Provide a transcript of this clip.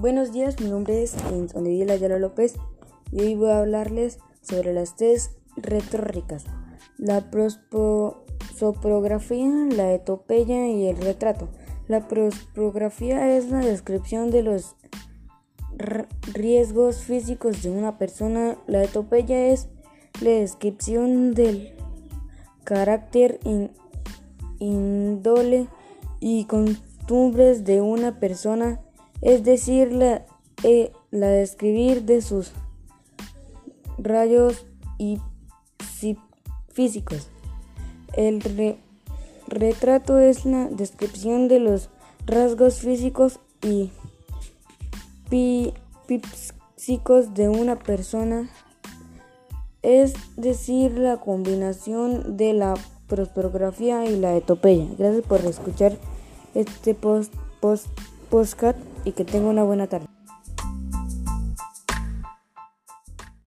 Buenos días, mi nombre es Onedila Ayala López y hoy voy a hablarles sobre las tres retóricas, la prosopografía, la etopeya y el retrato. La prosopografía es la descripción de los riesgos físicos de una persona, la etopeya es la descripción del carácter, índole y costumbres de una persona es decir, la, eh, la describir de sus rayos y físicos. El retrato es la descripción de los rasgos físicos y físicos de una persona, es decir, la combinación de la prosperografía y la etopeya. Gracias por escuchar este post postcard y que tenga una buena tarde.